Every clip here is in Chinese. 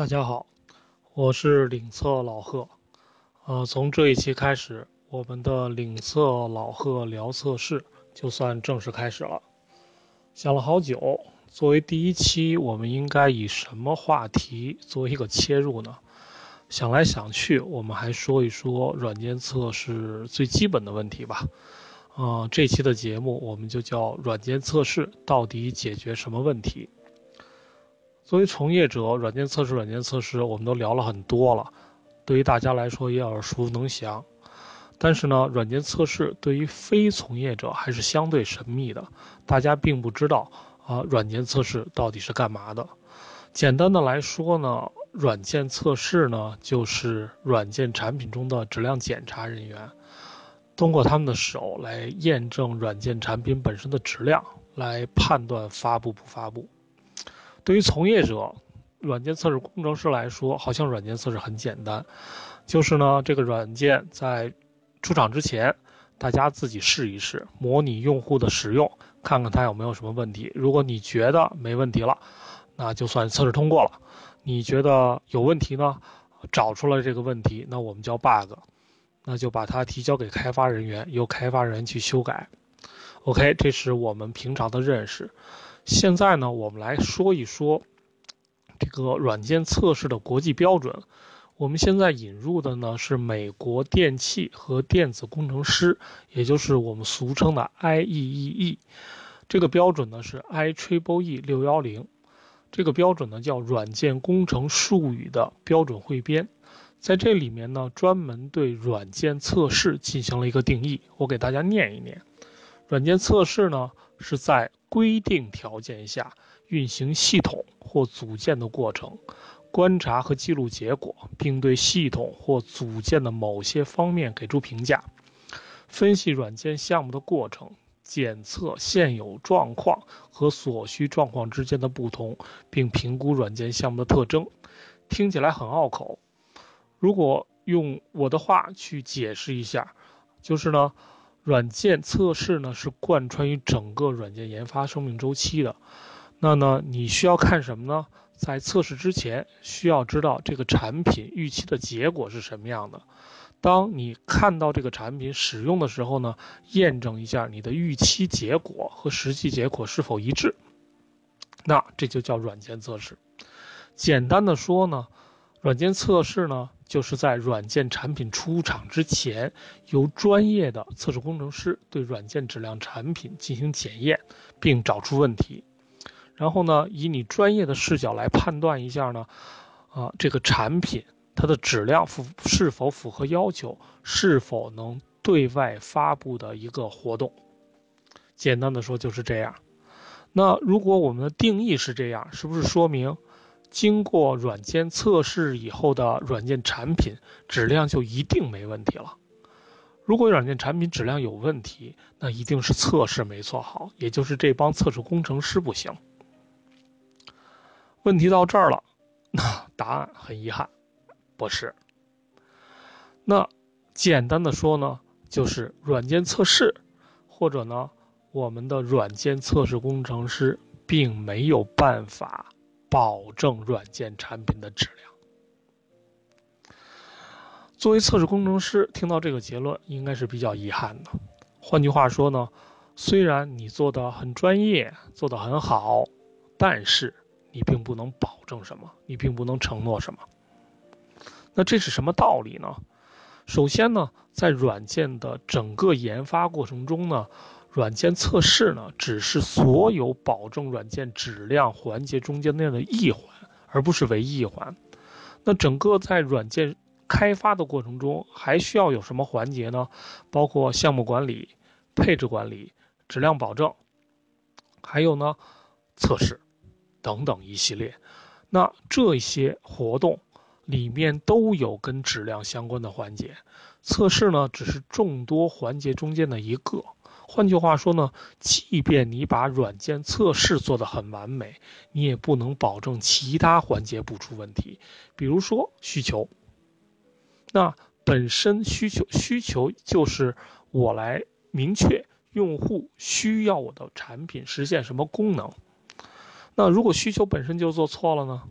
大家好，我是领测老贺。呃，从这一期开始，我们的领测老贺聊测试就算正式开始了。想了好久，作为第一期，我们应该以什么话题作为一个切入呢？想来想去，我们还说一说软件测试最基本的问题吧。啊，这期的节目我们就叫软件测试到底解决什么问题？作为从业者，软件测试、软件测试，我们都聊了很多了，对于大家来说也耳熟能详。但是呢，软件测试对于非从业者还是相对神秘的，大家并不知道啊，软件测试到底是干嘛的。简单的来说呢，软件测试呢就是软件产品中的质量检查人员，通过他们的手来验证软件产品本身的质量，来判断发布不发布。对于从业者、软件测试工程师来说，好像软件测试很简单，就是呢，这个软件在出厂之前，大家自己试一试，模拟用户的使用，看看它有没有什么问题。如果你觉得没问题了，那就算测试通过了。你觉得有问题呢？找出来这个问题，那我们叫 bug，那就把它提交给开发人员，由开发人员去修改。OK，这是我们平常的认识。现在呢，我们来说一说这个软件测试的国际标准。我们现在引入的呢是美国电气和电子工程师，也就是我们俗称的 IEEE。这个标准呢是 IEEE 六幺零。这个标准呢叫软件工程术语的标准汇编，在这里面呢专门对软件测试进行了一个定义。我给大家念一念：软件测试呢是在规定条件下运行系统或组件的过程，观察和记录结果，并对系统或组件的某些方面给出评价，分析软件项目的过程，检测现有状况和所需状况之间的不同，并评估软件项目的特征。听起来很拗口，如果用我的话去解释一下，就是呢。软件测试呢是贯穿于整个软件研发生命周期的，那呢你需要看什么呢？在测试之前需要知道这个产品预期的结果是什么样的。当你看到这个产品使用的时候呢，验证一下你的预期结果和实际结果是否一致，那这就叫软件测试。简单的说呢。软件测试呢，就是在软件产品出厂之前，由专业的测试工程师对软件质量产品进行检验，并找出问题，然后呢，以你专业的视角来判断一下呢，啊，这个产品它的质量符是否符合要求，是否能对外发布的一个活动。简单的说就是这样。那如果我们的定义是这样，是不是说明？经过软件测试以后的软件产品质量就一定没问题了。如果软件产品质量有问题，那一定是测试没做好，也就是这帮测试工程师不行。问题到这儿了，那答案很遗憾，不是。那简单的说呢，就是软件测试，或者呢，我们的软件测试工程师并没有办法。保证软件产品的质量。作为测试工程师，听到这个结论应该是比较遗憾的。换句话说呢，虽然你做的很专业，做的很好，但是你并不能保证什么，你并不能承诺什么。那这是什么道理呢？首先呢，在软件的整个研发过程中呢。软件测试呢，只是所有保证软件质量环节中间那样的一环，而不是唯一一环。那整个在软件开发的过程中，还需要有什么环节呢？包括项目管理、配置管理、质量保证，还有呢，测试等等一系列。那这些活动里面都有跟质量相关的环节，测试呢，只是众多环节中间的一个。换句话说呢，即便你把软件测试做得很完美，你也不能保证其他环节不出问题。比如说需求，那本身需求需求就是我来明确用户需要我的产品实现什么功能。那如果需求本身就做错了呢？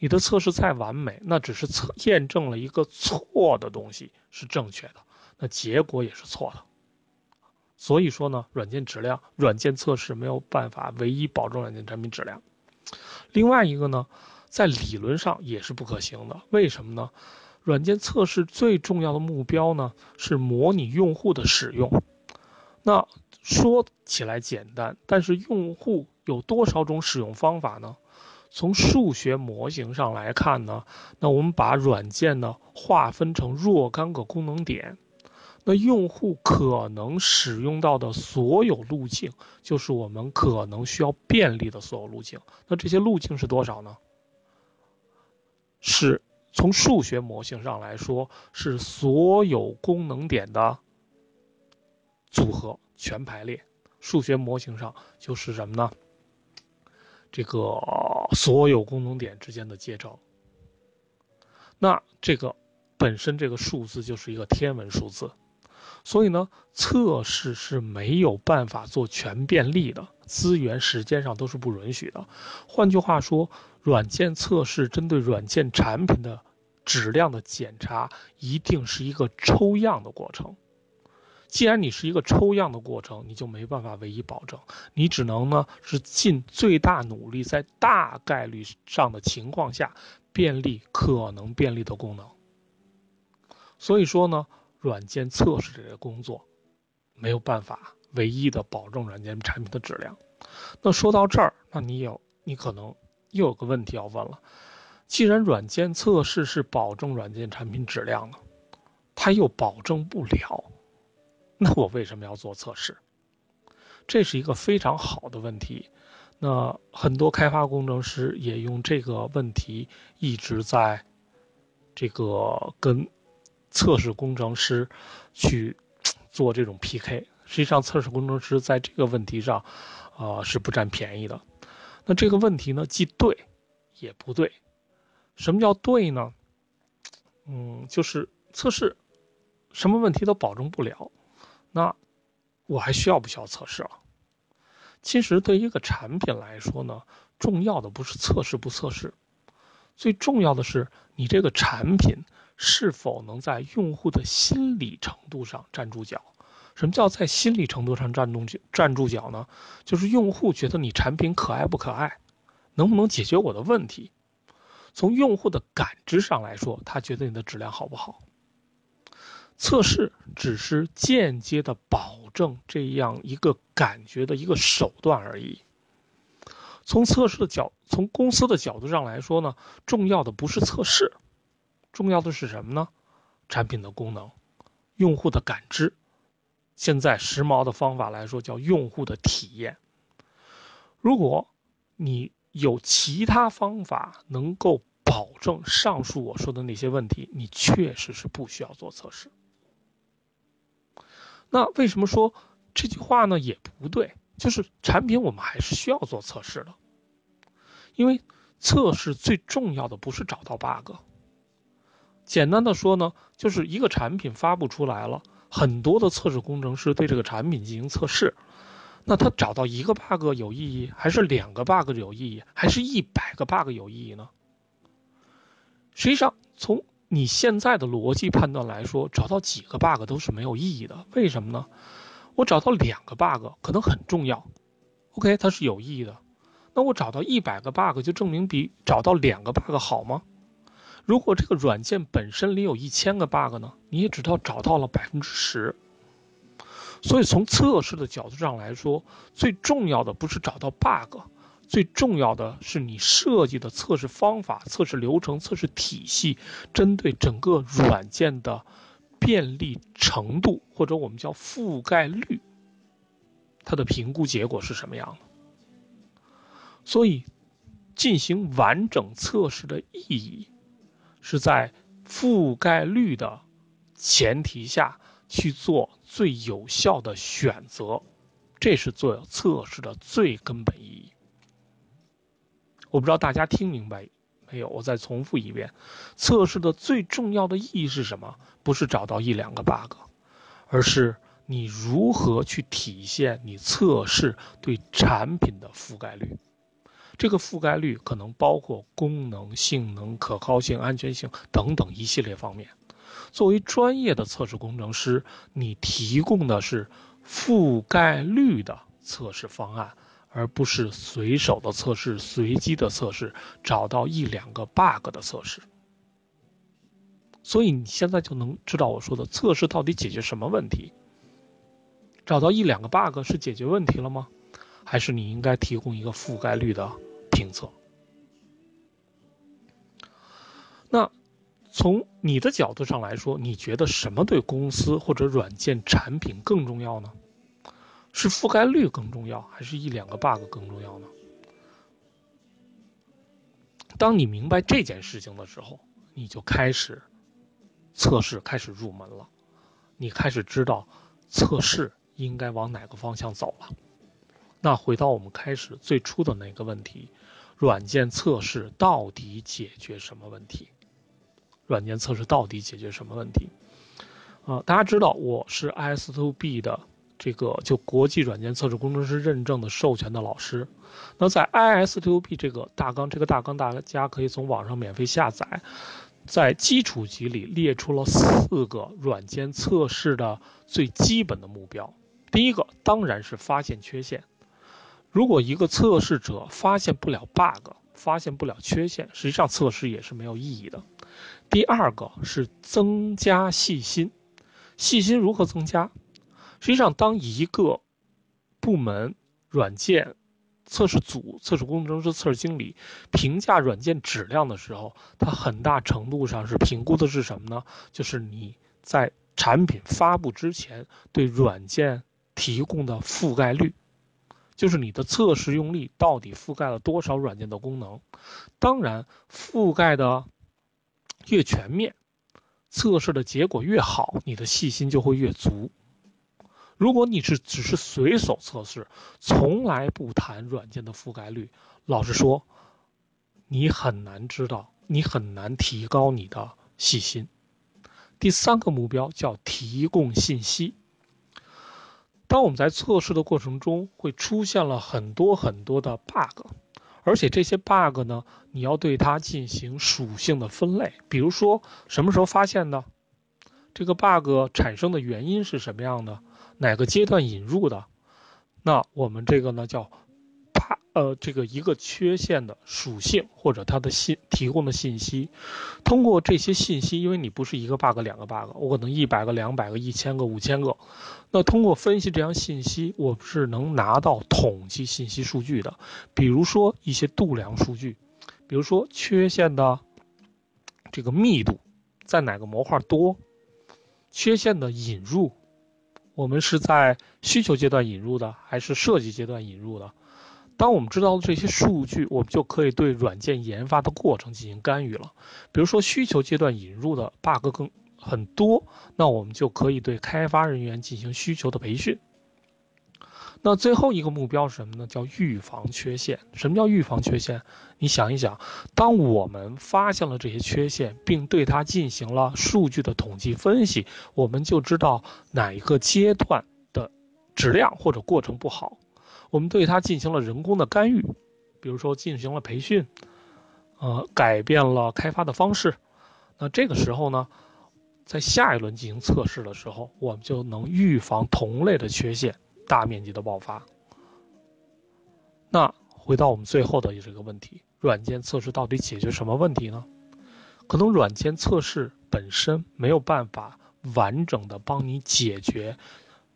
你的测试再完美，那只是测验证了一个错的东西是正确的，那结果也是错的。所以说呢，软件质量、软件测试没有办法唯一保证软件产品质量。另外一个呢，在理论上也是不可行的。为什么呢？软件测试最重要的目标呢，是模拟用户的使用。那说起来简单，但是用户有多少种使用方法呢？从数学模型上来看呢，那我们把软件呢划分成若干个功能点，那用户可能使用到的所有路径，就是我们可能需要便利的所有路径。那这些路径是多少呢？是。从数学模型上来说，是所有功能点的组合全排列。数学模型上就是什么呢？这个所有功能点之间的阶乘。那这个本身这个数字就是一个天文数字，所以呢，测试是没有办法做全便利的，资源时间上都是不允许的。换句话说。软件测试针对软件产品的质量的检查，一定是一个抽样的过程。既然你是一个抽样的过程，你就没办法唯一保证，你只能呢是尽最大努力，在大概率上的情况下，便利可能便利的功能。所以说呢，软件测试这个工作，没有办法唯一的保证软件产品的质量。那说到这儿，那你有你可能。又有个问题要问了，既然软件测试是保证软件产品质量的，它又保证不了，那我为什么要做测试？这是一个非常好的问题。那很多开发工程师也用这个问题一直在这个跟测试工程师去做这种 PK。实际上，测试工程师在这个问题上，呃，是不占便宜的。那这个问题呢，既对，也不对。什么叫对呢？嗯，就是测试，什么问题都保证不了。那我还需要不需要测试了？其实对于一个产品来说呢，重要的不是测试不测试，最重要的是你这个产品是否能在用户的心理程度上站住脚。什么叫在心理程度上站住站住脚呢？就是用户觉得你产品可爱不可爱，能不能解决我的问题？从用户的感知上来说，他觉得你的质量好不好？测试只是间接的保证这样一个感觉的一个手段而已。从测试的角，从公司的角度上来说呢，重要的不是测试，重要的是什么呢？产品的功能，用户的感知。现在时髦的方法来说，叫用户的体验。如果你有其他方法能够保证上述我说的那些问题，你确实是不需要做测试。那为什么说这句话呢？也不对，就是产品我们还是需要做测试的，因为测试最重要的不是找到 bug。简单的说呢，就是一个产品发布出来了。很多的测试工程师对这个产品进行测试，那他找到一个 bug 有意义，还是两个 bug 有意义，还是一百个 bug 有意义呢？实际上，从你现在的逻辑判断来说，找到几个 bug 都是没有意义的。为什么呢？我找到两个 bug 可能很重要，OK，它是有意义的。那我找到一百个 bug 就证明比找到两个 bug 好吗？如果这个软件本身里有一千个 bug 呢，你也只到找到了百分之十。所以从测试的角度上来说，最重要的不是找到 bug，最重要的是你设计的测试方法、测试流程、测试体系，针对整个软件的便利程度或者我们叫覆盖率，它的评估结果是什么样的。所以，进行完整测试的意义。是在覆盖率的前提下去做最有效的选择，这是做测试的最根本意义。我不知道大家听明白没有？我再重复一遍：测试的最重要的意义是什么？不是找到一两个 bug，而是你如何去体现你测试对产品的覆盖率。这个覆盖率可能包括功能、性能、可靠性、安全性等等一系列方面。作为专业的测试工程师，你提供的是覆盖率的测试方案，而不是随手的测试、随机的测试，找到一两个 bug 的测试。所以你现在就能知道我说的测试到底解决什么问题？找到一两个 bug 是解决问题了吗？还是你应该提供一个覆盖率的评测？那从你的角度上来说，你觉得什么对公司或者软件产品更重要呢？是覆盖率更重要，还是一两个 bug 更重要呢？当你明白这件事情的时候，你就开始。测试开始入门了，你开始知道测试应该往哪个方向走了。那回到我们开始最初的那个问题：软件测试到底解决什么问题？软件测试到底解决什么问题？啊，大家知道我是 IS2B 的这个就国际软件测试工程师认证的授权的老师。那在 IS2B 这个大纲，这个大纲大家可以从网上免费下载。在基础级里列出了四个软件测试的最基本的目标。第一个当然是发现缺陷。如果一个测试者发现不了 bug，发现不了缺陷，实际上测试也是没有意义的。第二个是增加细心。细心如何增加？实际上，当一个部门软件。测试组、测试工程师、测试经理评价软件质量的时候，它很大程度上是评估的是什么呢？就是你在产品发布之前对软件提供的覆盖率，就是你的测试用力到底覆盖了多少软件的功能。当然，覆盖的越全面，测试的结果越好，你的细心就会越足。如果你是只是随手测试，从来不谈软件的覆盖率，老实说，你很难知道，你很难提高你的细心。第三个目标叫提供信息。当我们在测试的过程中会出现了很多很多的 bug，而且这些 bug 呢，你要对它进行属性的分类，比如说什么时候发现的，这个 bug 产生的原因是什么样的。哪个阶段引入的？那我们这个呢叫，呃这个一个缺陷的属性或者它的信提供的信息，通过这些信息，因为你不是一个 bug 两个 bug，我可能一百个两百个一千个五千个，那通过分析这样信息，我是能拿到统计信息数据的，比如说一些度量数据，比如说缺陷的这个密度在哪个模块多，缺陷的引入。我们是在需求阶段引入的，还是设计阶段引入的？当我们知道了这些数据，我们就可以对软件研发的过程进行干预了。比如说，需求阶段引入的 bug 更很多，那我们就可以对开发人员进行需求的培训。那最后一个目标是什么呢？叫预防缺陷。什么叫预防缺陷？你想一想，当我们发现了这些缺陷，并对它进行了数据的统计分析，我们就知道哪一个阶段的质量或者过程不好。我们对它进行了人工的干预，比如说进行了培训，呃，改变了开发的方式。那这个时候呢，在下一轮进行测试的时候，我们就能预防同类的缺陷。大面积的爆发。那回到我们最后的这个问题：软件测试到底解决什么问题呢？可能软件测试本身没有办法完整的帮你解决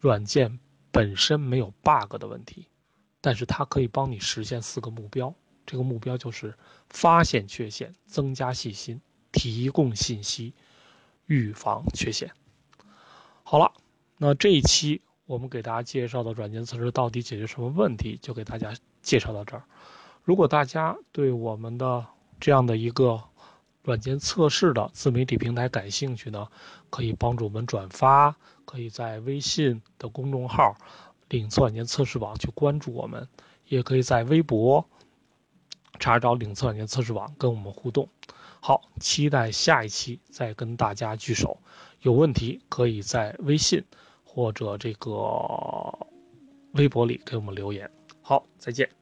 软件本身没有 bug 的问题，但是它可以帮你实现四个目标。这个目标就是发现缺陷、增加细心、提供信息、预防缺陷。好了，那这一期。我们给大家介绍的软件测试到底解决什么问题，就给大家介绍到这儿。如果大家对我们的这样的一个软件测试的自媒体平台感兴趣呢，可以帮助我们转发，可以在微信的公众号“领测软件测试网”去关注我们，也可以在微博查找“领测软件测试网”跟我们互动。好，期待下一期再跟大家聚首。有问题可以在微信。或者这个微博里给我们留言，好，再见。